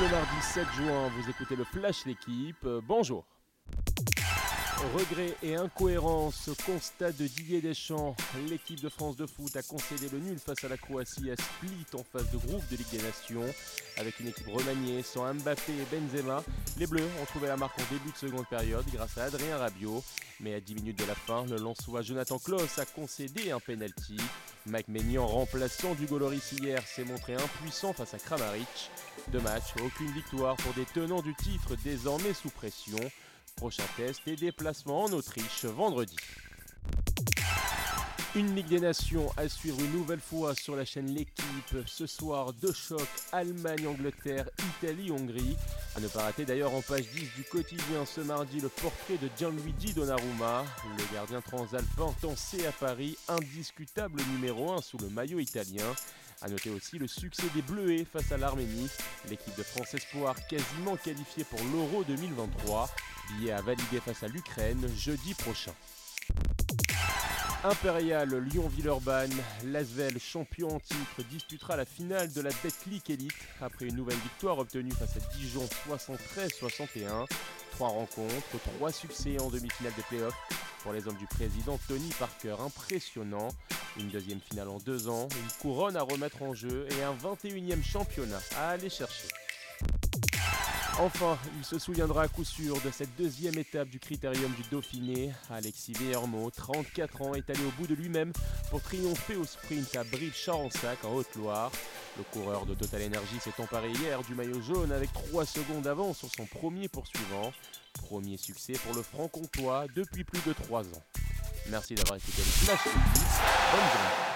le mardi 7 juin, vous écoutez le Flash L'équipe, euh, bonjour. Regret et incohérence, constat de Didier Deschamps. L'équipe de France de foot a concédé le nul face à la Croatie à Split en phase de groupe de Ligue des Nations. Avec une équipe remaniée sans Mbappé et Benzema, les Bleus ont trouvé la marque en début de seconde période grâce à Adrien Rabiot. Mais à 10 minutes de la fin, le Lensois Jonathan Klaus a concédé un penalty. Mike Maignan, remplaçant du Goloris hier, s'est montré impuissant face à Kramaric. Deux matchs, aucune victoire pour des tenants du titre désormais sous pression. Prochain test et déplacement en Autriche vendredi. Une Ligue des Nations à suivre une nouvelle fois sur la chaîne L'équipe. Ce soir, deux chocs Allemagne-Angleterre, Italie-Hongrie. À ne pas rater d'ailleurs en page 10 du quotidien ce mardi le portrait de Gianluigi Donnarumma, le gardien transalpin tancé à Paris, indiscutable numéro 1 sous le maillot italien. A noter aussi le succès des Bleuets face à l'Arménie, l'équipe de France Espoir quasiment qualifiée pour l'Euro 2023, billet à valider face à l'Ukraine jeudi prochain. Impérial Lyon-Villeurbanne, Lasvel, champion en titre, disputera la finale de la Betclic Elite après une nouvelle victoire obtenue face à Dijon 73-61. Trois rencontres, trois succès en demi-finale des playoffs pour les hommes du président Tony Parker, impressionnant. Une deuxième finale en deux ans, une couronne à remettre en jeu et un 21e championnat à aller chercher. Enfin, il se souviendra à coup sûr de cette deuxième étape du critérium du Dauphiné. Alexis Vermo, 34 ans, est allé au bout de lui-même pour triompher au sprint à Brive-Charensac en Haute-Loire. Le coureur de Total Energy s'est emparé hier du maillot jaune avec 3 secondes d'avance sur son premier poursuivant. Premier succès pour le franc-comtois depuis plus de 3 ans. Merci d'avoir écouté le Flash Benjamin.